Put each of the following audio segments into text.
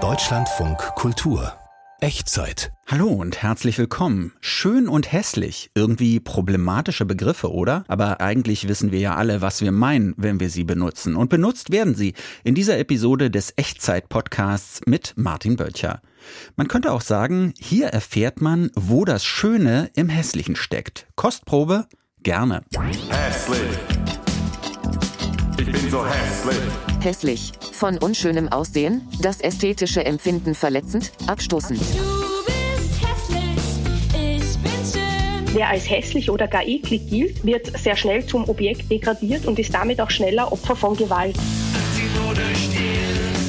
Deutschlandfunk Kultur Echtzeit. Hallo und herzlich willkommen. Schön und hässlich. Irgendwie problematische Begriffe, oder? Aber eigentlich wissen wir ja alle, was wir meinen, wenn wir sie benutzen. Und benutzt werden sie in dieser Episode des Echtzeit-Podcasts mit Martin Böttcher. Man könnte auch sagen, hier erfährt man, wo das Schöne im Hässlichen steckt. Kostprobe? Gerne. Hässlich. Ich bin so hässlich. Hässlich. Von unschönem Aussehen, das ästhetische Empfinden verletzend, abstoßend. Du bist hässlich, ich bin schön. Wer als hässlich oder gar eklig gilt, wird sehr schnell zum Objekt degradiert und ist damit auch schneller Opfer von Gewalt.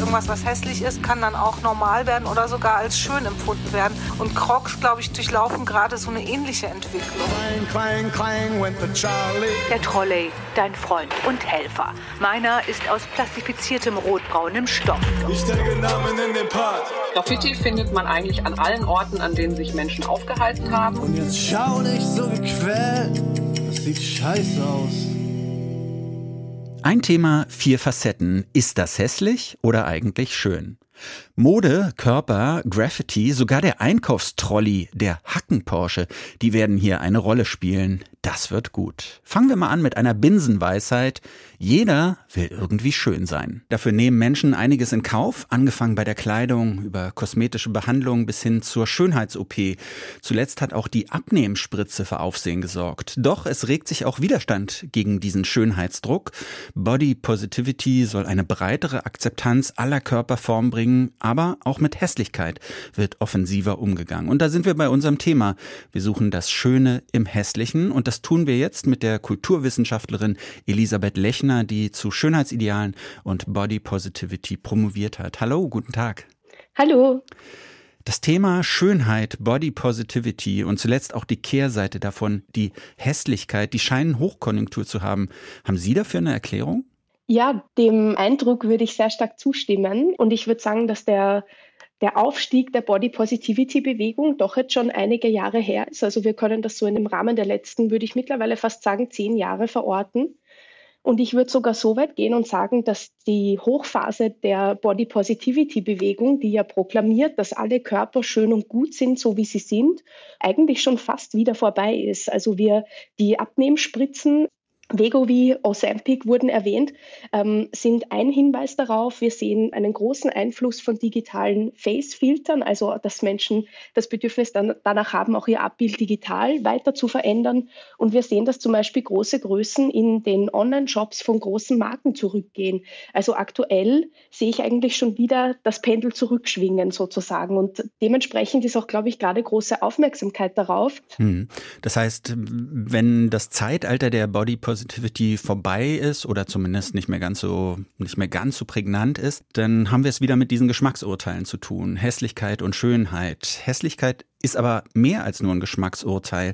Irgendwas, was hässlich ist, kann dann auch normal werden oder sogar als schön empfunden werden. Und Crocs, glaube ich, durchlaufen gerade so eine ähnliche Entwicklung. Clang, clang, Charlie. Der Trolley, dein Freund und Helfer. Meiner ist aus plastifiziertem rotbraunem Stoff. Ich denke Namen in den Part. Graffiti findet man eigentlich an allen Orten, an denen sich Menschen aufgehalten haben. Und jetzt schau dich so gequält. Das sieht scheiße aus. Ein Thema, vier Facetten. Ist das hässlich oder eigentlich schön? Mode, Körper, Graffiti, sogar der Einkaufstrolley, der Hacken-Porsche, die werden hier eine Rolle spielen. Das wird gut. Fangen wir mal an mit einer Binsenweisheit. Jeder will irgendwie schön sein. Dafür nehmen Menschen einiges in Kauf, angefangen bei der Kleidung, über kosmetische Behandlung bis hin zur Schönheits-OP. Zuletzt hat auch die Abnehmspritze für Aufsehen gesorgt. Doch es regt sich auch Widerstand gegen diesen Schönheitsdruck. Body Positivity soll eine breitere Akzeptanz aller Körperformen bringen, aber auch mit Hässlichkeit wird offensiver umgegangen. Und da sind wir bei unserem Thema. Wir suchen das Schöne im Hässlichen und das tun wir jetzt mit der Kulturwissenschaftlerin Elisabeth Lechner, die zu Schönheitsidealen und Body Positivity promoviert hat. Hallo, guten Tag. Hallo. Das Thema Schönheit, Body Positivity und zuletzt auch die Kehrseite davon, die Hässlichkeit, die scheinen Hochkonjunktur zu haben. Haben Sie dafür eine Erklärung? Ja, dem Eindruck würde ich sehr stark zustimmen. Und ich würde sagen, dass der, der Aufstieg der Body Positivity Bewegung doch jetzt schon einige Jahre her ist. Also wir können das so in dem Rahmen der letzten, würde ich mittlerweile fast sagen, zehn Jahre verorten. Und ich würde sogar so weit gehen und sagen, dass die Hochphase der Body Positivity Bewegung, die ja proklamiert, dass alle Körper schön und gut sind, so wie sie sind, eigentlich schon fast wieder vorbei ist. Also wir die Abnehmspritzen Wegovy, Ozempic wurden erwähnt, ähm, sind ein Hinweis darauf. Wir sehen einen großen Einfluss von digitalen Face-Filtern, also dass Menschen das Bedürfnis dann, danach haben, auch ihr Abbild digital weiter zu verändern. Und wir sehen, dass zum Beispiel große Größen in den Online-Shops von großen Marken zurückgehen. Also aktuell sehe ich eigentlich schon wieder das Pendel zurückschwingen sozusagen. Und dementsprechend ist auch, glaube ich, gerade große Aufmerksamkeit darauf. Hm. Das heißt, wenn das Zeitalter der Body vorbei ist oder zumindest nicht mehr ganz so nicht mehr ganz so prägnant ist, dann haben wir es wieder mit diesen Geschmacksurteilen zu tun. Hässlichkeit und Schönheit. Hässlichkeit ist aber mehr als nur ein Geschmacksurteil.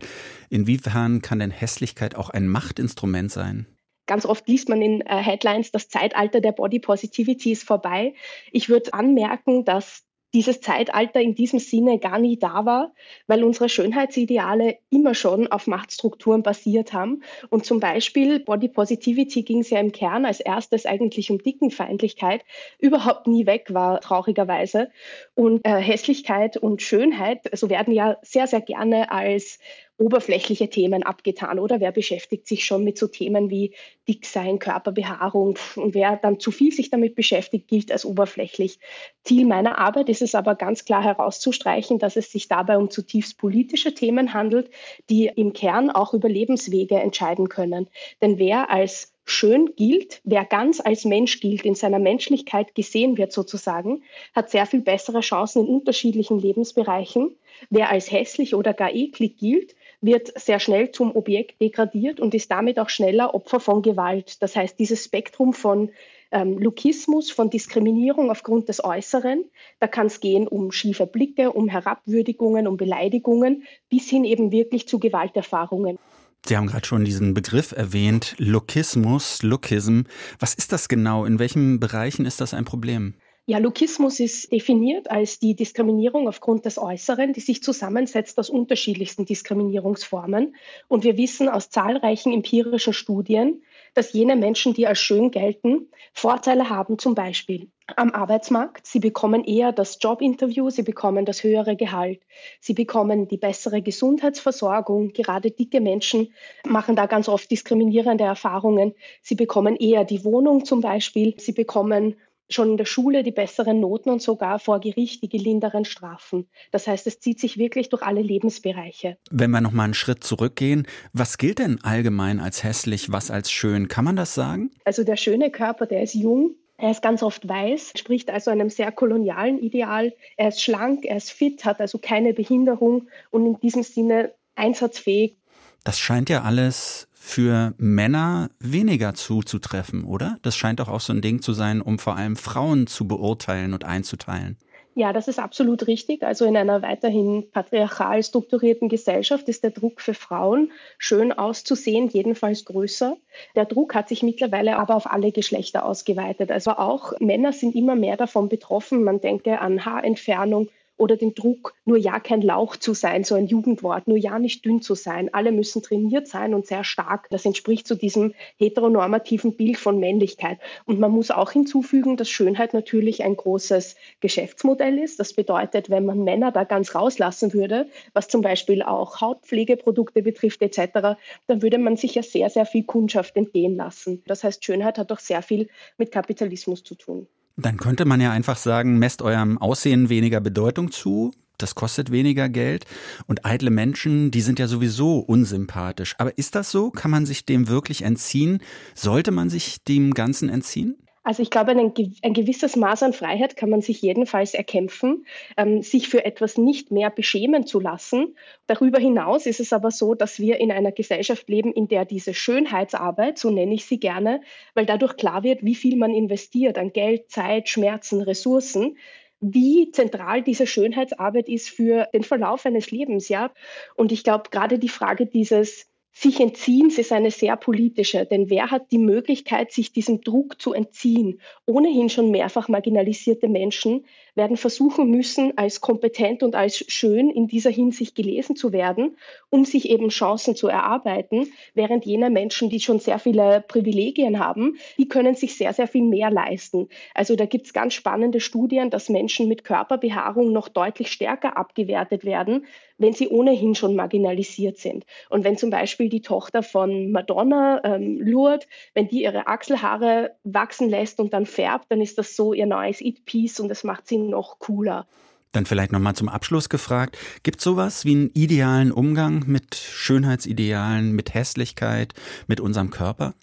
Inwiefern kann denn Hässlichkeit auch ein Machtinstrument sein? Ganz oft liest man in äh, Headlines, das Zeitalter der Body Positivity ist vorbei. Ich würde anmerken, dass dieses Zeitalter in diesem Sinne gar nie da war, weil unsere Schönheitsideale immer schon auf Machtstrukturen basiert haben. Und zum Beispiel Body Positivity ging es ja im Kern als erstes eigentlich um Dickenfeindlichkeit, überhaupt nie weg war, traurigerweise. Und äh, Hässlichkeit und Schönheit, also werden ja sehr, sehr gerne als oberflächliche Themen abgetan, oder? Wer beschäftigt sich schon mit so Themen wie Dicksein, Körperbehaarung und wer dann zu viel sich damit beschäftigt, gilt als oberflächlich. Ziel meiner Arbeit ist es aber ganz klar herauszustreichen, dass es sich dabei um zutiefst politische Themen handelt, die im Kern auch über Lebenswege entscheiden können. Denn wer als schön gilt, wer ganz als Mensch gilt, in seiner Menschlichkeit gesehen wird sozusagen, hat sehr viel bessere Chancen in unterschiedlichen Lebensbereichen. Wer als hässlich oder gar eklig gilt, wird sehr schnell zum Objekt degradiert und ist damit auch schneller Opfer von Gewalt. Das heißt, dieses Spektrum von ähm, Lukismus, von Diskriminierung aufgrund des Äußeren, da kann es gehen um schiefe Blicke, um Herabwürdigungen, um Beleidigungen, bis hin eben wirklich zu Gewalterfahrungen. Sie haben gerade schon diesen Begriff erwähnt, Lookismus, Lookism. Was ist das genau? In welchen Bereichen ist das ein Problem? Ja, Lukismus ist definiert als die Diskriminierung aufgrund des Äußeren, die sich zusammensetzt aus unterschiedlichsten Diskriminierungsformen. Und wir wissen aus zahlreichen empirischen Studien, dass jene Menschen, die als schön gelten, Vorteile haben, zum Beispiel am Arbeitsmarkt. Sie bekommen eher das Jobinterview, sie bekommen das höhere Gehalt, sie bekommen die bessere Gesundheitsversorgung. Gerade dicke Menschen machen da ganz oft diskriminierende Erfahrungen. Sie bekommen eher die Wohnung zum Beispiel, sie bekommen schon in der Schule die besseren Noten und sogar vor Gericht die gelinderen Strafen. Das heißt, es zieht sich wirklich durch alle Lebensbereiche. Wenn wir noch mal einen Schritt zurückgehen, was gilt denn allgemein als hässlich, was als schön? Kann man das sagen? Also der schöne Körper, der ist jung, er ist ganz oft weiß, spricht also einem sehr kolonialen Ideal. Er ist schlank, er ist fit, hat also keine Behinderung und in diesem Sinne einsatzfähig. Das scheint ja alles für Männer weniger zuzutreffen, oder? Das scheint doch auch so ein Ding zu sein, um vor allem Frauen zu beurteilen und einzuteilen. Ja, das ist absolut richtig. Also in einer weiterhin patriarchal strukturierten Gesellschaft ist der Druck für Frauen, schön auszusehen, jedenfalls größer. Der Druck hat sich mittlerweile aber auf alle Geschlechter ausgeweitet. Also auch Männer sind immer mehr davon betroffen. Man denke an Haarentfernung, oder den Druck, nur ja kein Lauch zu sein, so ein Jugendwort, nur ja nicht dünn zu sein. Alle müssen trainiert sein und sehr stark. Das entspricht zu so diesem heteronormativen Bild von Männlichkeit. Und man muss auch hinzufügen, dass Schönheit natürlich ein großes Geschäftsmodell ist. Das bedeutet, wenn man Männer da ganz rauslassen würde, was zum Beispiel auch Hautpflegeprodukte betrifft etc., dann würde man sich ja sehr, sehr viel Kundschaft entgehen lassen. Das heißt, Schönheit hat auch sehr viel mit Kapitalismus zu tun. Dann könnte man ja einfach sagen, messt eurem Aussehen weniger Bedeutung zu. Das kostet weniger Geld. Und eitle Menschen, die sind ja sowieso unsympathisch. Aber ist das so? Kann man sich dem wirklich entziehen? Sollte man sich dem Ganzen entziehen? Also ich glaube, ein, gewisses Maß an Freiheit kann man sich jedenfalls erkämpfen, ähm, sich für etwas nicht mehr beschämen zu lassen. Darüber hinaus ist es aber so, dass wir in einer Gesellschaft leben, in der diese Schönheitsarbeit, so nenne ich sie gerne, weil dadurch klar wird, wie viel man investiert an Geld, Zeit, Schmerzen, Ressourcen, wie zentral diese Schönheitsarbeit ist für den Verlauf eines Lebens, ja. Und ich glaube, gerade die Frage dieses sich entziehen ist eine sehr politische, denn wer hat die Möglichkeit, sich diesem Druck zu entziehen? Ohnehin schon mehrfach marginalisierte Menschen werden versuchen müssen, als kompetent und als schön in dieser Hinsicht gelesen zu werden, um sich eben Chancen zu erarbeiten, während jene Menschen, die schon sehr viele Privilegien haben, die können sich sehr, sehr viel mehr leisten. Also da gibt es ganz spannende Studien, dass Menschen mit Körperbehaarung noch deutlich stärker abgewertet werden, wenn sie ohnehin schon marginalisiert sind. Und wenn zum Beispiel die Tochter von Madonna, ähm, Lourdes, wenn die ihre Achselhaare wachsen lässt und dann färbt, dann ist das so ihr neues It-Piece und das macht sie noch cooler. Dann vielleicht nochmal zum Abschluss gefragt, gibt es sowas wie einen idealen Umgang mit Schönheitsidealen, mit Hässlichkeit, mit unserem Körper?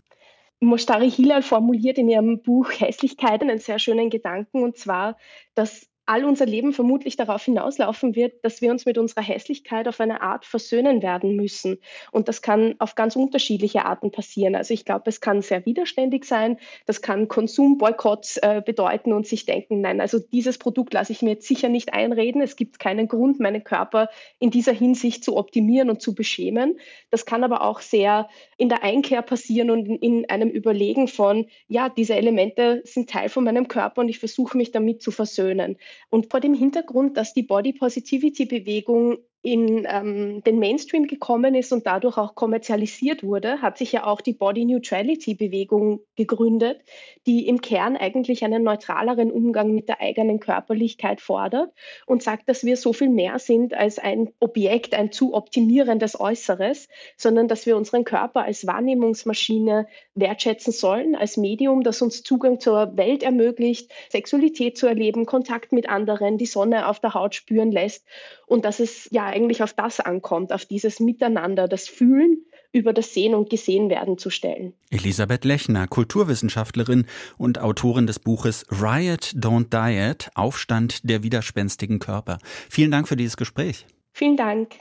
Mostari Hilal formuliert in ihrem Buch Hässlichkeit einen sehr schönen Gedanken, und zwar, dass all unser Leben vermutlich darauf hinauslaufen wird, dass wir uns mit unserer Hässlichkeit auf eine Art versöhnen werden müssen. Und das kann auf ganz unterschiedliche Arten passieren. Also ich glaube, es kann sehr widerständig sein, das kann Konsumboykotts äh, bedeuten und sich denken, nein, also dieses Produkt lasse ich mir jetzt sicher nicht einreden. Es gibt keinen Grund, meinen Körper in dieser Hinsicht zu optimieren und zu beschämen. Das kann aber auch sehr in der Einkehr passieren und in einem Überlegen von, ja, diese Elemente sind Teil von meinem Körper und ich versuche mich damit zu versöhnen. Und vor dem Hintergrund, dass die Body Positivity Bewegung in ähm, den Mainstream gekommen ist und dadurch auch kommerzialisiert wurde, hat sich ja auch die Body Neutrality Bewegung gegründet, die im Kern eigentlich einen neutraleren Umgang mit der eigenen Körperlichkeit fordert und sagt, dass wir so viel mehr sind als ein Objekt, ein zu optimierendes Äußeres, sondern dass wir unseren Körper als Wahrnehmungsmaschine wertschätzen sollen, als Medium, das uns Zugang zur Welt ermöglicht, Sexualität zu erleben, Kontakt mit anderen, die Sonne auf der Haut spüren lässt und dass es ja eigentlich auf das ankommt, auf dieses Miteinander, das Fühlen über das Sehen und Gesehen werden zu stellen. Elisabeth Lechner, Kulturwissenschaftlerin und Autorin des Buches Riot Don't Diet, Aufstand der widerspenstigen Körper. Vielen Dank für dieses Gespräch. Vielen Dank.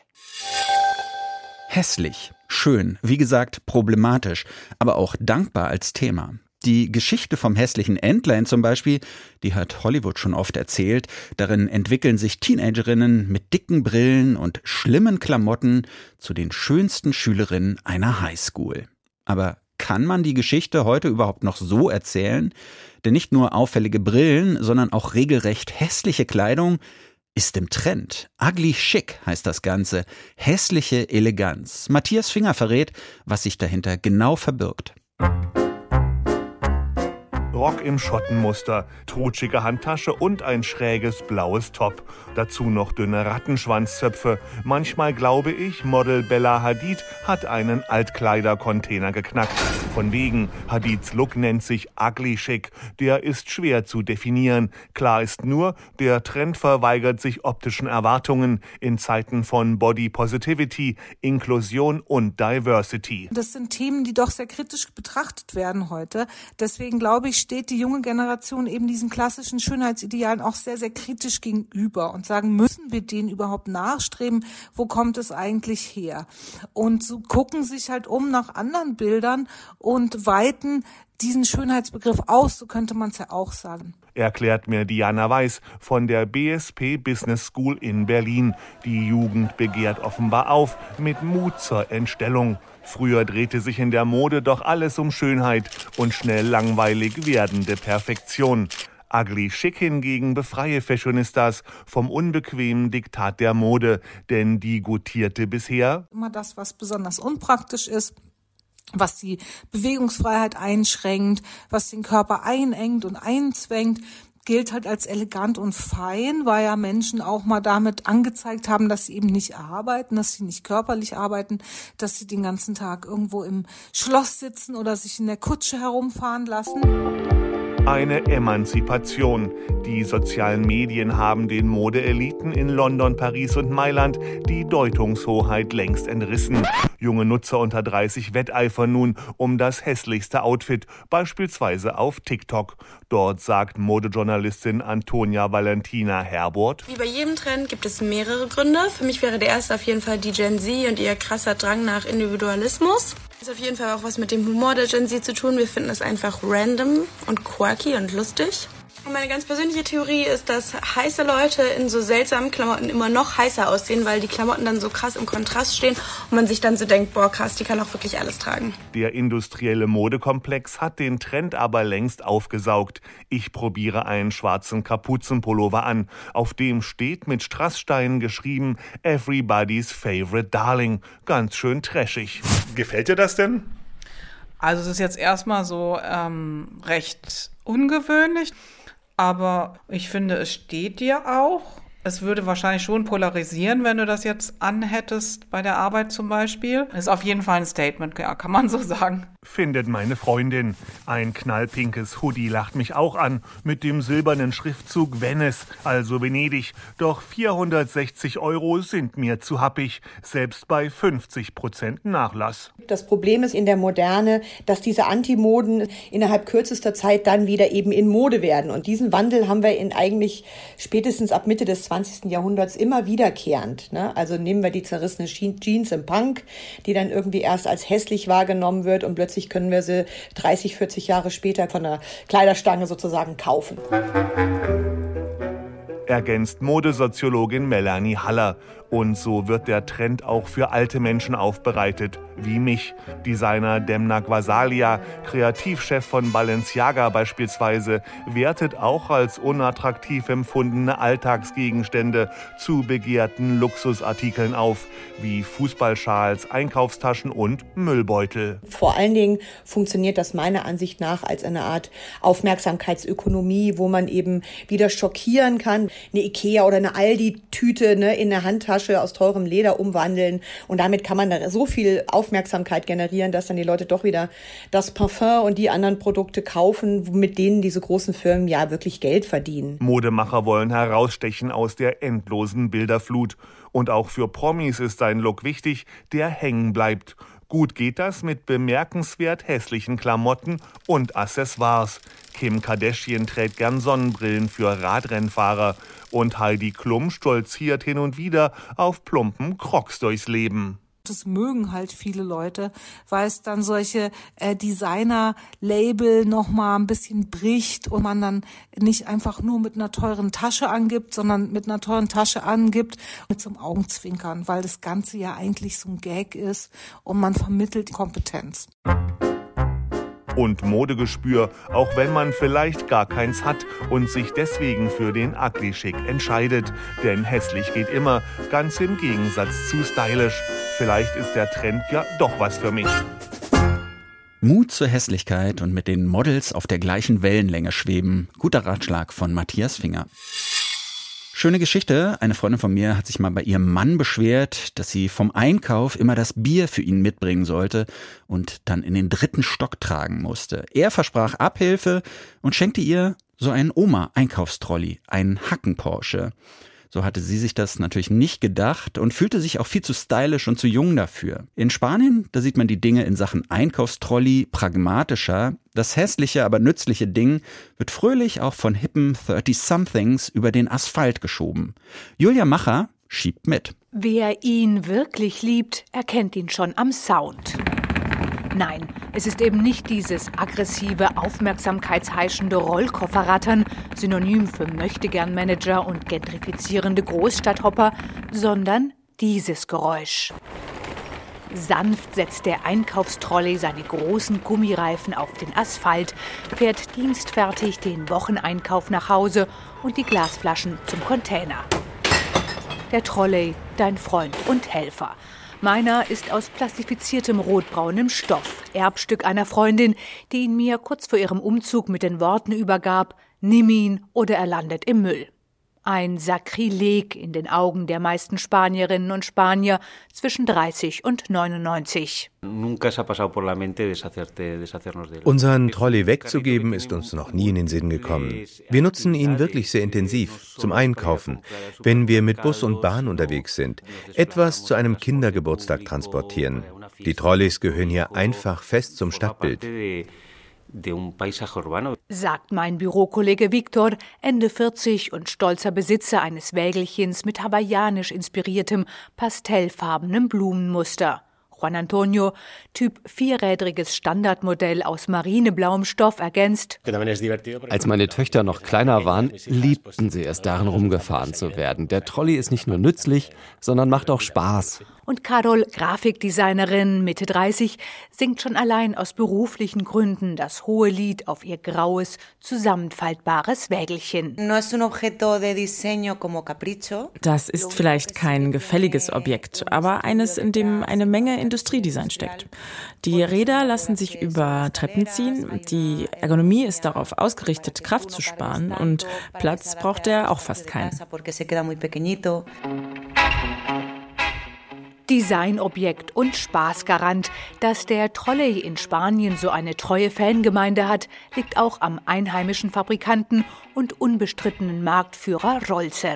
Hässlich, schön, wie gesagt problematisch, aber auch dankbar als Thema. Die Geschichte vom hässlichen Entlein zum Beispiel, die hat Hollywood schon oft erzählt. Darin entwickeln sich Teenagerinnen mit dicken Brillen und schlimmen Klamotten zu den schönsten Schülerinnen einer Highschool. Aber kann man die Geschichte heute überhaupt noch so erzählen? Denn nicht nur auffällige Brillen, sondern auch regelrecht hässliche Kleidung ist im Trend. Ugly Chic heißt das Ganze. Hässliche Eleganz. Matthias Finger verrät, was sich dahinter genau verbirgt. Rock im Schottenmuster, trutschige Handtasche und ein schräges blaues Top. Dazu noch dünne Rattenschwanzzöpfe. Manchmal glaube ich, Model Bella Hadid hat einen Altkleidercontainer geknackt. Von wegen, Hadids Look nennt sich ugly chic. Der ist schwer zu definieren. Klar ist nur, der Trend verweigert sich optischen Erwartungen in Zeiten von Body Positivity, Inklusion und Diversity. Das sind Themen, die doch sehr kritisch betrachtet werden heute. Deswegen glaube ich, steht die junge Generation eben diesen klassischen Schönheitsidealen auch sehr, sehr kritisch gegenüber und sagen, müssen wir denen überhaupt nachstreben? Wo kommt es eigentlich her? Und so gucken sich halt um nach anderen Bildern und weiten diesen Schönheitsbegriff aus, so könnte man es ja auch sagen. Erklärt mir Diana Weiß von der BSP Business School in Berlin. Die Jugend begehrt offenbar auf mit Mut zur Entstellung. Früher drehte sich in der Mode doch alles um Schönheit und schnell langweilig werdende Perfektion. Ugly Chic hingegen befreie Fashionistas vom unbequemen Diktat der Mode, denn die gutierte bisher immer das, was besonders unpraktisch ist, was die Bewegungsfreiheit einschränkt, was den Körper einengt und einzwängt, gilt halt als elegant und fein, weil ja Menschen auch mal damit angezeigt haben, dass sie eben nicht arbeiten, dass sie nicht körperlich arbeiten, dass sie den ganzen Tag irgendwo im Schloss sitzen oder sich in der Kutsche herumfahren lassen. Eine Emanzipation. Die sozialen Medien haben den Modeeliten in London, Paris und Mailand die Deutungshoheit längst entrissen. Junge Nutzer unter 30 wetteifern nun um das hässlichste Outfit, beispielsweise auf TikTok. Dort sagt Modejournalistin Antonia Valentina Herbert. Wie bei jedem Trend gibt es mehrere Gründe. Für mich wäre der erste auf jeden Fall die Gen Z und ihr krasser Drang nach Individualismus. Das ist auf jeden Fall auch was mit dem Humor der Gen Z zu tun. Wir finden es einfach random und quirky und lustig. Und meine ganz persönliche Theorie ist, dass heiße Leute in so seltsamen Klamotten immer noch heißer aussehen, weil die Klamotten dann so krass im Kontrast stehen und man sich dann so denkt, boah krass, die kann auch wirklich alles tragen. Der industrielle Modekomplex hat den Trend aber längst aufgesaugt. Ich probiere einen schwarzen Kapuzenpullover an. Auf dem steht mit Strasssteinen geschrieben Everybody's Favorite Darling. Ganz schön trashig. Gefällt dir das denn? Also es ist jetzt erstmal so ähm, recht ungewöhnlich. Aber ich finde, es steht dir auch. Es würde wahrscheinlich schon polarisieren, wenn du das jetzt anhättest bei der Arbeit zum Beispiel. Ist auf jeden Fall ein Statement, ja, kann man so sagen. Findet meine Freundin. Ein knallpinkes Hoodie lacht mich auch an, mit dem silbernen Schriftzug Venice, also Venedig. Doch 460 Euro sind mir zu happig, selbst bei 50 Prozent Nachlass. Das Problem ist in der Moderne, dass diese Antimoden innerhalb kürzester Zeit dann wieder eben in Mode werden. Und diesen Wandel haben wir in eigentlich spätestens ab Mitte des 20. Jahrhunderts immer wiederkehrend. Ne? Also nehmen wir die zerrissene Jeans im Punk, die dann irgendwie erst als hässlich wahrgenommen wird und plötzlich können wir sie 30, 40 Jahre später von der Kleiderstange sozusagen kaufen. Ergänzt Modesoziologin Melanie Haller. Und so wird der Trend auch für alte Menschen aufbereitet, wie mich. Designer Demna Gvasalia, Kreativchef von Balenciaga beispielsweise, wertet auch als unattraktiv empfundene Alltagsgegenstände zu begehrten Luxusartikeln auf, wie Fußballschals, Einkaufstaschen und Müllbeutel. Vor allen Dingen funktioniert das meiner Ansicht nach als eine Art Aufmerksamkeitsökonomie, wo man eben wieder schockieren kann. Eine Ikea oder eine Aldi-Tüte ne, in der Handtasche aus teurem Leder umwandeln und damit kann man da so viel Aufmerksamkeit generieren, dass dann die Leute doch wieder das Parfum und die anderen Produkte kaufen, mit denen diese großen Firmen ja wirklich Geld verdienen. Modemacher wollen herausstechen aus der endlosen Bilderflut. Und auch für Promis ist sein Look wichtig, der hängen bleibt. Gut geht das mit bemerkenswert hässlichen Klamotten und Accessoires. Kim Kardashian trägt gern Sonnenbrillen für Radrennfahrer und Heidi Klum stolziert hin und wieder auf plumpen Crocs durchs Leben. Das mögen halt viele Leute, weil es dann solche äh, Designer-Label nochmal ein bisschen bricht und man dann nicht einfach nur mit einer teuren Tasche angibt, sondern mit einer teuren Tasche angibt mit einem Augenzwinkern, weil das Ganze ja eigentlich so ein Gag ist und man vermittelt Kompetenz und Modegespür, auch wenn man vielleicht gar keins hat und sich deswegen für den Ugly Chic entscheidet. Denn hässlich geht immer, ganz im Gegensatz zu stylisch. Vielleicht ist der Trend ja doch was für mich. Mut zur Hässlichkeit und mit den Models auf der gleichen Wellenlänge schweben. Guter Ratschlag von Matthias Finger. Schöne Geschichte. Eine Freundin von mir hat sich mal bei ihrem Mann beschwert, dass sie vom Einkauf immer das Bier für ihn mitbringen sollte und dann in den dritten Stock tragen musste. Er versprach Abhilfe und schenkte ihr so einen Oma-Einkaufstrolli, einen Hacken-Porsche. So hatte sie sich das natürlich nicht gedacht und fühlte sich auch viel zu stylisch und zu jung dafür. In Spanien, da sieht man die Dinge in Sachen Einkaufstrolli pragmatischer. Das hässliche, aber nützliche Ding wird fröhlich auch von hippen 30-somethings über den Asphalt geschoben. Julia Macher schiebt mit. Wer ihn wirklich liebt, erkennt ihn schon am Sound. Nein, es ist eben nicht dieses aggressive, aufmerksamkeitsheischende Rollkofferrattern, Synonym für Möchtegern-Manager und gentrifizierende Großstadthopper, sondern dieses Geräusch. Sanft setzt der Einkaufstrolley seine großen Gummireifen auf den Asphalt, fährt dienstfertig den Wocheneinkauf nach Hause und die Glasflaschen zum Container. Der Trolley, dein Freund und Helfer. Meiner ist aus plastifiziertem rotbraunem Stoff, Erbstück einer Freundin, die ihn mir kurz vor ihrem Umzug mit den Worten übergab, nimm ihn oder er landet im Müll. Ein Sakrileg in den Augen der meisten Spanierinnen und Spanier zwischen 30 und 99. Unseren Trolley wegzugeben ist uns noch nie in den Sinn gekommen. Wir nutzen ihn wirklich sehr intensiv zum Einkaufen, wenn wir mit Bus und Bahn unterwegs sind, etwas zu einem Kindergeburtstag transportieren. Die Trolleys gehören hier einfach fest zum Stadtbild sagt mein Bürokollege Viktor, Ende 40 und stolzer Besitzer eines Wägelchens mit hawaiianisch inspiriertem, pastellfarbenem Blumenmuster. Juan Antonio, Typ vierrädriges Standardmodell aus marineblauem Stoff, ergänzt. Als meine Töchter noch kleiner waren, liebten sie es, darin rumgefahren zu werden. Der Trolley ist nicht nur nützlich, sondern macht auch Spaß. Und Carol, Grafikdesignerin, Mitte 30, singt schon allein aus beruflichen Gründen das hohe Lied auf ihr graues, zusammenfaltbares Wägelchen. Das ist vielleicht kein gefälliges Objekt, aber eines, in dem eine Menge Industriedesign steckt. Die Räder lassen sich über Treppen ziehen, die Ergonomie ist darauf ausgerichtet, Kraft zu sparen und Platz braucht er auch fast keinen. Designobjekt und Spaßgarant. Dass der Trolley in Spanien so eine treue Fangemeinde hat, liegt auch am einheimischen Fabrikanten und unbestrittenen Marktführer Rolzer.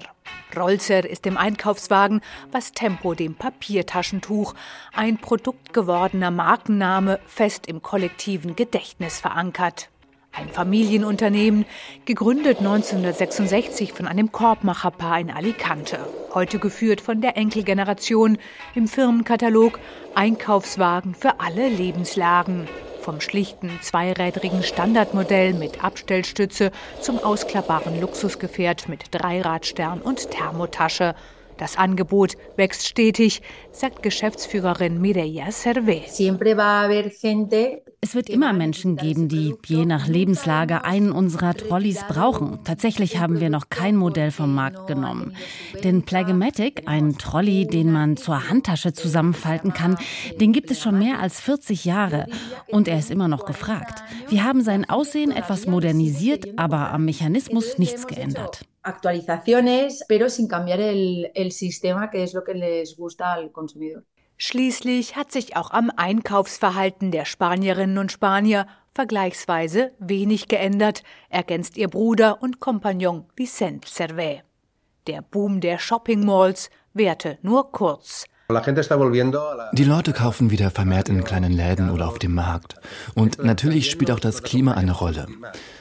Rolzer ist im Einkaufswagen, was Tempo dem Papiertaschentuch, ein Produkt gewordener Markenname, fest im kollektiven Gedächtnis verankert. Ein Familienunternehmen, gegründet 1966 von einem Korbmacherpaar in Alicante. Heute geführt von der Enkelgeneration im Firmenkatalog Einkaufswagen für alle Lebenslagen. Vom schlichten zweirädrigen Standardmodell mit Abstellstütze zum ausklappbaren Luxusgefährt mit Dreiradstern und Thermotasche. Das Angebot wächst stetig, sagt Geschäftsführerin Mireia Servé. Es wird immer Menschen geben, die je nach Lebenslage einen unserer Trolleys brauchen. Tatsächlich haben wir noch kein Modell vom Markt genommen. Denn Plagmatic, ein Trolley, den man zur Handtasche zusammenfalten kann, den gibt es schon mehr als 40 Jahre. Und er ist immer noch gefragt. Wir haben sein Aussehen etwas modernisiert, aber am Mechanismus nichts geändert. Actualizaciones, pero sin cambiar el, el sistema, que es lo que les gusta al consumidor. Schließlich hat sich auch am Einkaufsverhalten der Spanierinnen und Spanier vergleichsweise wenig geändert, ergänzt ihr Bruder und Kompagnon Vicente Servet. Der Boom der Shopping Malls währte nur kurz. Die Leute kaufen wieder vermehrt in kleinen Läden oder auf dem Markt. Und natürlich spielt auch das Klima eine Rolle.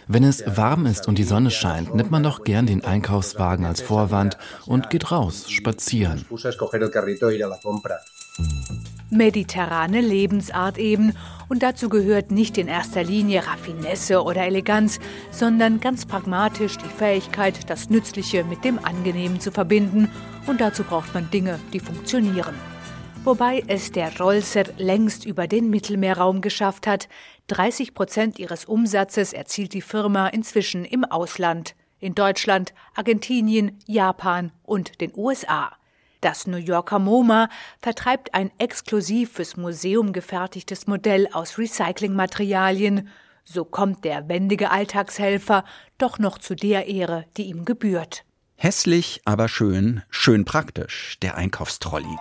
Wenn es warm ist und die Sonne scheint, nimmt man doch gern den Einkaufswagen als Vorwand und geht raus, spazieren. Mediterrane Lebensart eben. Und dazu gehört nicht in erster Linie Raffinesse oder Eleganz, sondern ganz pragmatisch die Fähigkeit, das Nützliche mit dem Angenehmen zu verbinden. Und dazu braucht man Dinge, die funktionieren. Wobei es der Rolser längst über den Mittelmeerraum geschafft hat. 30 Prozent ihres Umsatzes erzielt die Firma inzwischen im Ausland. In Deutschland, Argentinien, Japan und den USA. Das New Yorker MoMA vertreibt ein exklusiv fürs Museum gefertigtes Modell aus Recyclingmaterialien. So kommt der wendige Alltagshelfer doch noch zu der Ehre, die ihm gebührt. Hässlich, aber schön, schön praktisch, der Einkaufstrolli.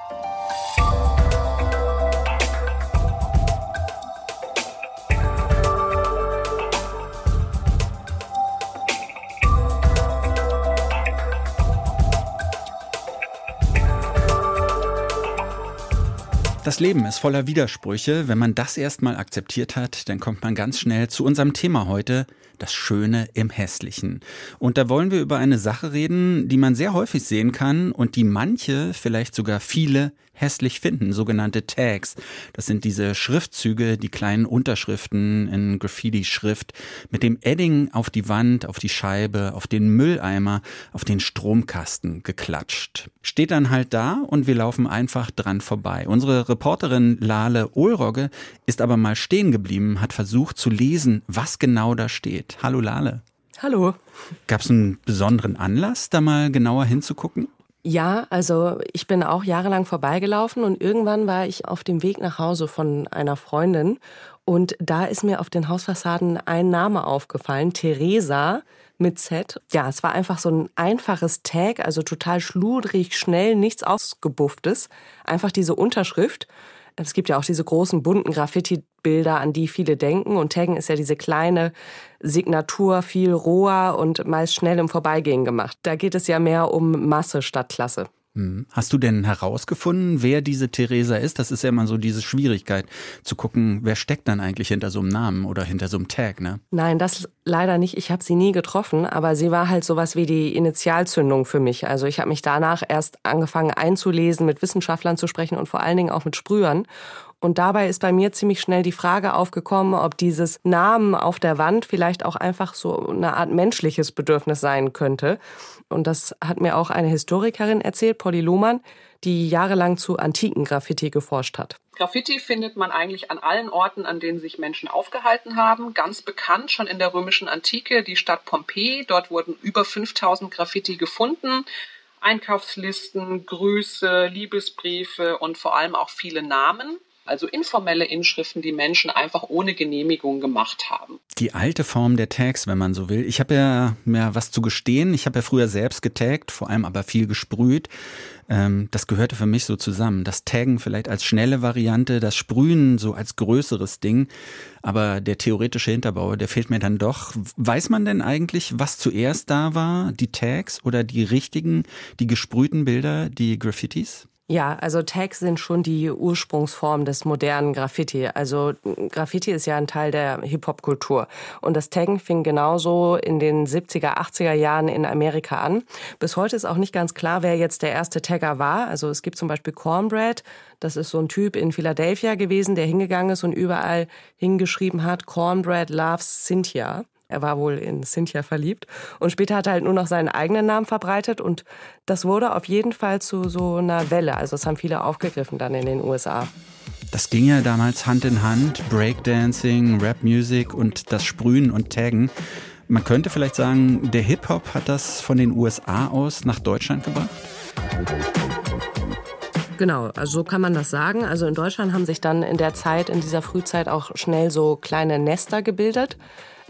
Das Leben ist voller Widersprüche. Wenn man das erstmal akzeptiert hat, dann kommt man ganz schnell zu unserem Thema heute, das Schöne im Hässlichen. Und da wollen wir über eine Sache reden, die man sehr häufig sehen kann und die manche, vielleicht sogar viele, hässlich finden, sogenannte Tags. Das sind diese Schriftzüge, die kleinen Unterschriften in Graffiti-Schrift mit dem Edding auf die Wand, auf die Scheibe, auf den Mülleimer, auf den Stromkasten geklatscht. Steht dann halt da und wir laufen einfach dran vorbei. Unsere Reporterin Lale Ohlrogge ist aber mal stehen geblieben, hat versucht zu lesen, was genau da steht. Hallo Lale. Hallo. Gab es einen besonderen Anlass, da mal genauer hinzugucken? Ja, also ich bin auch jahrelang vorbeigelaufen und irgendwann war ich auf dem Weg nach Hause von einer Freundin und da ist mir auf den Hausfassaden ein Name aufgefallen, Theresa mit Z. Ja, es war einfach so ein einfaches Tag, also total schludrig, schnell, nichts ausgebufftes, einfach diese Unterschrift. Es gibt ja auch diese großen bunten Graffiti-Bilder, an die viele denken. Und Taggen ist ja diese kleine Signatur, viel roher und meist schnell im Vorbeigehen gemacht. Da geht es ja mehr um Masse statt Klasse. Hm. Hast du denn herausgefunden, wer diese Theresa ist? Das ist ja immer so diese Schwierigkeit, zu gucken, wer steckt dann eigentlich hinter so einem Namen oder hinter so einem Tag, ne? Nein, das leider nicht. Ich habe sie nie getroffen, aber sie war halt sowas wie die Initialzündung für mich. Also ich habe mich danach erst angefangen einzulesen, mit Wissenschaftlern zu sprechen und vor allen Dingen auch mit Sprühern. Und dabei ist bei mir ziemlich schnell die Frage aufgekommen, ob dieses Namen auf der Wand vielleicht auch einfach so eine Art menschliches Bedürfnis sein könnte. Und das hat mir auch eine Historikerin erzählt, Polly Lohmann, die jahrelang zu antiken Graffiti geforscht hat. Graffiti findet man eigentlich an allen Orten, an denen sich Menschen aufgehalten haben. Ganz bekannt schon in der römischen Antike die Stadt Pompeji. Dort wurden über 5000 Graffiti gefunden. Einkaufslisten, Grüße, Liebesbriefe und vor allem auch viele Namen also informelle Inschriften, die Menschen einfach ohne Genehmigung gemacht haben. Die alte Form der Tags, wenn man so will. Ich habe ja mehr was zu gestehen. Ich habe ja früher selbst getaggt, vor allem aber viel gesprüht. Ähm, das gehörte für mich so zusammen. Das Taggen vielleicht als schnelle Variante, das Sprühen so als größeres Ding. Aber der theoretische Hinterbau, der fehlt mir dann doch. Weiß man denn eigentlich, was zuerst da war? Die Tags oder die richtigen, die gesprühten Bilder, die Graffitis? Ja, also Tags sind schon die Ursprungsform des modernen Graffiti. Also Graffiti ist ja ein Teil der Hip-Hop-Kultur. Und das Taggen fing genauso in den 70er, 80er Jahren in Amerika an. Bis heute ist auch nicht ganz klar, wer jetzt der erste Tagger war. Also es gibt zum Beispiel Cornbread. Das ist so ein Typ in Philadelphia gewesen, der hingegangen ist und überall hingeschrieben hat, Cornbread loves Cynthia. Er war wohl in Cynthia verliebt. Und später hat er halt nur noch seinen eigenen Namen verbreitet. Und das wurde auf jeden Fall zu so einer Welle. Also das haben viele aufgegriffen dann in den USA. Das ging ja damals Hand in Hand. Breakdancing, Rap-Music und das Sprühen und Taggen. Man könnte vielleicht sagen, der Hip-Hop hat das von den USA aus nach Deutschland gebracht? Genau, also so kann man das sagen. Also in Deutschland haben sich dann in der Zeit, in dieser Frühzeit auch schnell so kleine Nester gebildet.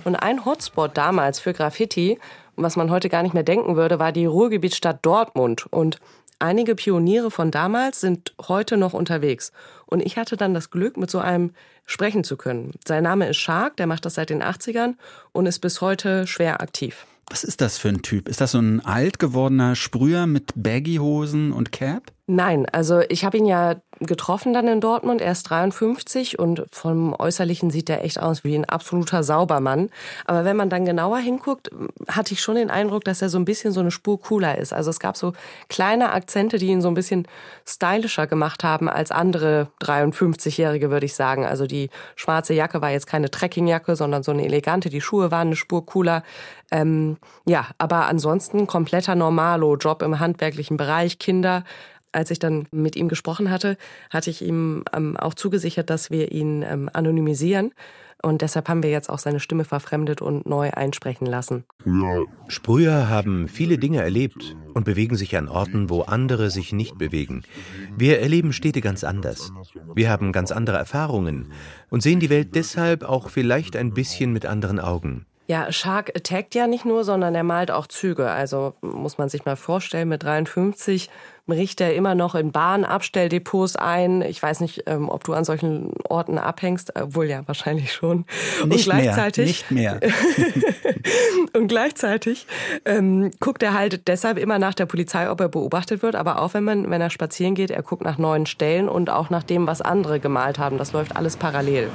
Und ein Hotspot damals für Graffiti, was man heute gar nicht mehr denken würde, war die Ruhrgebietsstadt Dortmund. Und einige Pioniere von damals sind heute noch unterwegs. Und ich hatte dann das Glück, mit so einem sprechen zu können. Sein Name ist Shark, der macht das seit den 80ern und ist bis heute schwer aktiv. Was ist das für ein Typ? Ist das so ein alt gewordener Sprüher mit Baggy-Hosen und Cap? Nein, also ich habe ihn ja getroffen dann in Dortmund. Er ist 53 und vom Äußerlichen sieht er echt aus wie ein absoluter Saubermann. Aber wenn man dann genauer hinguckt, hatte ich schon den Eindruck, dass er so ein bisschen so eine Spur cooler ist. Also es gab so kleine Akzente, die ihn so ein bisschen stylischer gemacht haben als andere 53-Jährige, würde ich sagen. Also die schwarze Jacke war jetzt keine Trekkingjacke, sondern so eine elegante. Die Schuhe waren eine Spur cooler. Ähm, ja, aber ansonsten kompletter Normalo, Job im handwerklichen Bereich, Kinder als ich dann mit ihm gesprochen hatte, hatte ich ihm ähm, auch zugesichert, dass wir ihn ähm, anonymisieren. Und deshalb haben wir jetzt auch seine Stimme verfremdet und neu einsprechen lassen. Sprüher haben viele Dinge erlebt und bewegen sich an Orten, wo andere sich nicht bewegen. Wir erleben Städte ganz anders. Wir haben ganz andere Erfahrungen und sehen die Welt deshalb auch vielleicht ein bisschen mit anderen Augen. Ja, Shark attackt ja nicht nur, sondern er malt auch Züge. Also muss man sich mal vorstellen, mit 53 bricht er immer noch in Bahnabstelldepots ein. Ich weiß nicht, ähm, ob du an solchen Orten abhängst, obwohl ja wahrscheinlich schon. Nicht und gleichzeitig, mehr, nicht mehr. und gleichzeitig ähm, guckt er halt deshalb immer nach der Polizei, ob er beobachtet wird. Aber auch wenn man, wenn er spazieren geht, er guckt nach neuen Stellen und auch nach dem, was andere gemalt haben. Das läuft alles parallel.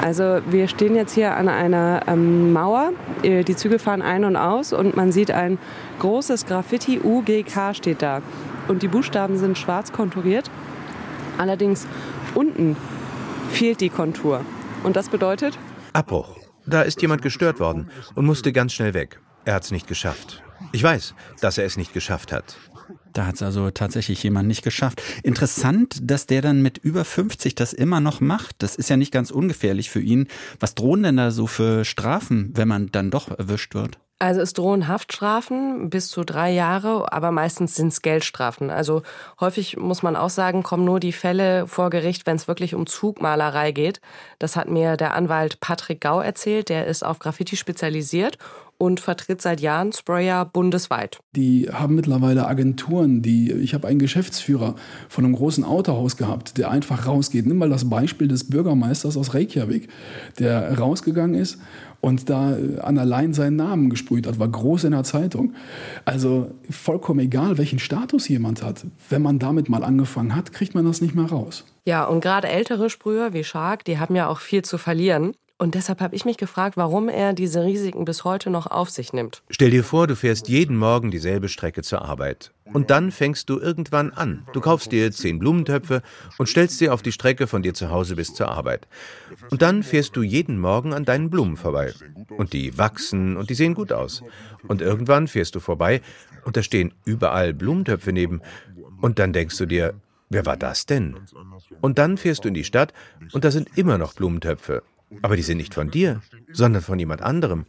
Also wir stehen jetzt hier an einer ähm, Mauer. Äh, die Züge fahren ein und aus und man sieht ein großes Graffiti UGK steht da und die Buchstaben sind schwarz konturiert. Allerdings unten fehlt die Kontur. Und das bedeutet? Abbruch. Da ist jemand gestört worden und musste ganz schnell weg. Er hat es nicht geschafft. Ich weiß, dass er es nicht geschafft hat. Da hat es also tatsächlich jemand nicht geschafft. Interessant, dass der dann mit über 50 das immer noch macht. Das ist ja nicht ganz ungefährlich für ihn. Was drohen denn da so für Strafen, wenn man dann doch erwischt wird? Also es drohen Haftstrafen bis zu drei Jahre, aber meistens sind es Geldstrafen. Also häufig muss man auch sagen, kommen nur die Fälle vor Gericht, wenn es wirklich um Zugmalerei geht. Das hat mir der Anwalt Patrick Gau erzählt. Der ist auf Graffiti spezialisiert und vertritt seit Jahren Sprayer bundesweit. Die haben mittlerweile Agenturen, die ich habe einen Geschäftsführer von einem großen Autohaus gehabt, der einfach rausgeht. Nimm mal das Beispiel des Bürgermeisters aus Reykjavik, der rausgegangen ist und da an allein seinen Namen gesprüht hat, war groß in der Zeitung. Also vollkommen egal, welchen Status jemand hat. Wenn man damit mal angefangen hat, kriegt man das nicht mehr raus. Ja, und gerade ältere Sprüher wie Shark, die haben ja auch viel zu verlieren. Und deshalb habe ich mich gefragt, warum er diese Risiken bis heute noch auf sich nimmt. Stell dir vor, du fährst jeden Morgen dieselbe Strecke zur Arbeit. Und dann fängst du irgendwann an. Du kaufst dir zehn Blumentöpfe und stellst sie auf die Strecke von dir zu Hause bis zur Arbeit. Und dann fährst du jeden Morgen an deinen Blumen vorbei. Und die wachsen und die sehen gut aus. Und irgendwann fährst du vorbei und da stehen überall Blumentöpfe neben. Und dann denkst du dir, wer war das denn? Und dann fährst du in die Stadt und da sind immer noch Blumentöpfe. Aber die sind nicht von dir, sondern von jemand anderem.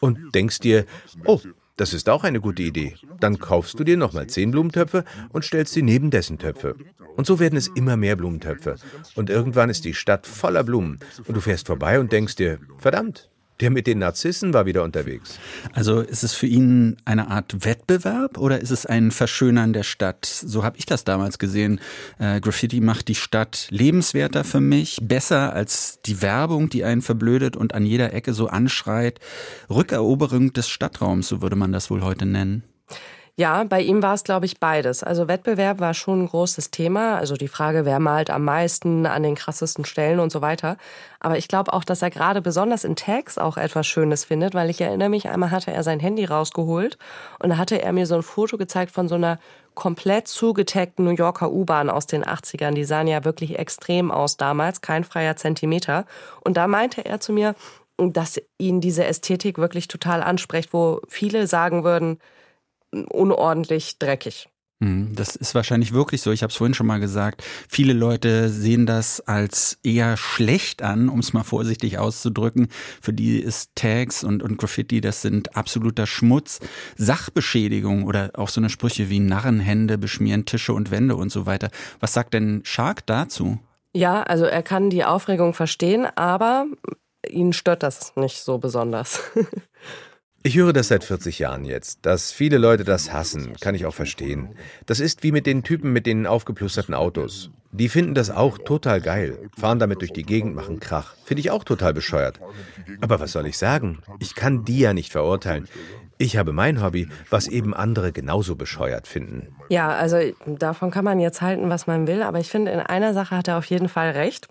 Und denkst dir, oh, das ist auch eine gute Idee. Dann kaufst du dir nochmal zehn Blumentöpfe und stellst sie neben dessen Töpfe. Und so werden es immer mehr Blumentöpfe. Und irgendwann ist die Stadt voller Blumen. Und du fährst vorbei und denkst dir, verdammt, der mit den Narzissen war wieder unterwegs. Also ist es für ihn eine Art Wettbewerb oder ist es ein Verschönern der Stadt? So habe ich das damals gesehen. Äh, Graffiti macht die Stadt lebenswerter für mich, besser als die Werbung, die einen verblödet und an jeder Ecke so anschreit. Rückeroberung des Stadtraums, so würde man das wohl heute nennen. Ja, bei ihm war es, glaube ich, beides. Also Wettbewerb war schon ein großes Thema. Also die Frage, wer malt am meisten an den krassesten Stellen und so weiter. Aber ich glaube auch, dass er gerade besonders in Tags auch etwas Schönes findet, weil ich erinnere mich, einmal hatte er sein Handy rausgeholt und da hatte er mir so ein Foto gezeigt von so einer komplett zugetagten New Yorker U-Bahn aus den 80ern. Die sahen ja wirklich extrem aus damals, kein freier Zentimeter. Und da meinte er zu mir, dass ihn diese Ästhetik wirklich total anspricht, wo viele sagen würden, unordentlich dreckig. Hm, das ist wahrscheinlich wirklich so. Ich habe es vorhin schon mal gesagt. Viele Leute sehen das als eher schlecht an, um es mal vorsichtig auszudrücken. Für die ist Tags und, und Graffiti, das sind absoluter Schmutz. Sachbeschädigung oder auch so eine Sprüche wie Narrenhände beschmieren Tische und Wände und so weiter. Was sagt denn Shark dazu? Ja, also er kann die Aufregung verstehen, aber ihn stört das nicht so besonders. Ich höre das seit 40 Jahren jetzt. Dass viele Leute das hassen, kann ich auch verstehen. Das ist wie mit den Typen mit den aufgeplusterten Autos. Die finden das auch total geil, fahren damit durch die Gegend, machen Krach. Finde ich auch total bescheuert. Aber was soll ich sagen? Ich kann die ja nicht verurteilen. Ich habe mein Hobby, was eben andere genauso bescheuert finden. Ja, also davon kann man jetzt halten, was man will, aber ich finde, in einer Sache hat er auf jeden Fall recht.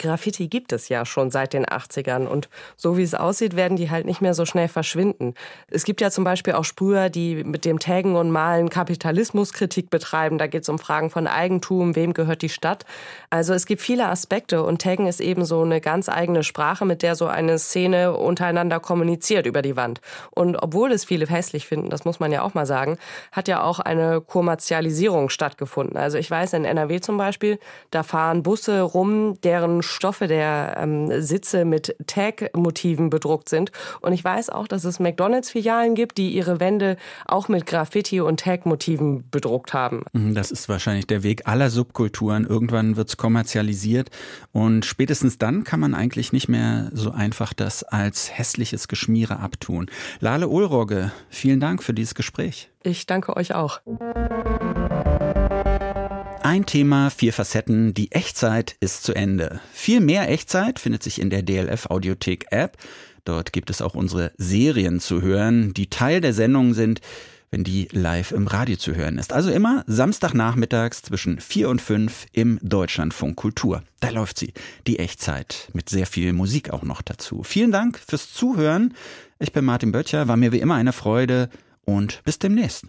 Graffiti gibt es ja schon seit den 80ern und so wie es aussieht, werden die halt nicht mehr so schnell verschwinden. Es gibt ja zum Beispiel auch Sprüher, die mit dem Taggen und Malen Kapitalismuskritik betreiben. Da geht es um Fragen von Eigentum, wem gehört die Stadt. Also es gibt viele Aspekte und Taggen ist eben so eine ganz eigene Sprache, mit der so eine Szene untereinander kommuniziert über die Wand. Und obwohl es viele hässlich finden, das muss man ja auch mal sagen, hat ja auch eine Kommerzialisierung stattgefunden. Also ich weiß, in NRW zum Beispiel, da fahren Busse rum, deren Stoffe der ähm, Sitze mit Tag-Motiven bedruckt sind. Und ich weiß auch, dass es McDonalds-Filialen gibt, die ihre Wände auch mit Graffiti und Tag-Motiven bedruckt haben. Mhm, das ist wahrscheinlich der Weg aller Subkulturen. Irgendwann wird es kommerzialisiert und spätestens dann kann man eigentlich nicht mehr so einfach das als hässliches Geschmiere abtun. Lale Ulrogge, vielen Dank für dieses Gespräch. Ich danke euch auch. Ein Thema, vier Facetten. Die Echtzeit ist zu Ende. Viel mehr Echtzeit findet sich in der DLF Audiothek App. Dort gibt es auch unsere Serien zu hören, die Teil der Sendung sind, wenn die live im Radio zu hören ist. Also immer Samstagnachmittags zwischen vier und fünf im Deutschlandfunk Kultur. Da läuft sie, die Echtzeit, mit sehr viel Musik auch noch dazu. Vielen Dank fürs Zuhören. Ich bin Martin Böttcher, war mir wie immer eine Freude und bis demnächst.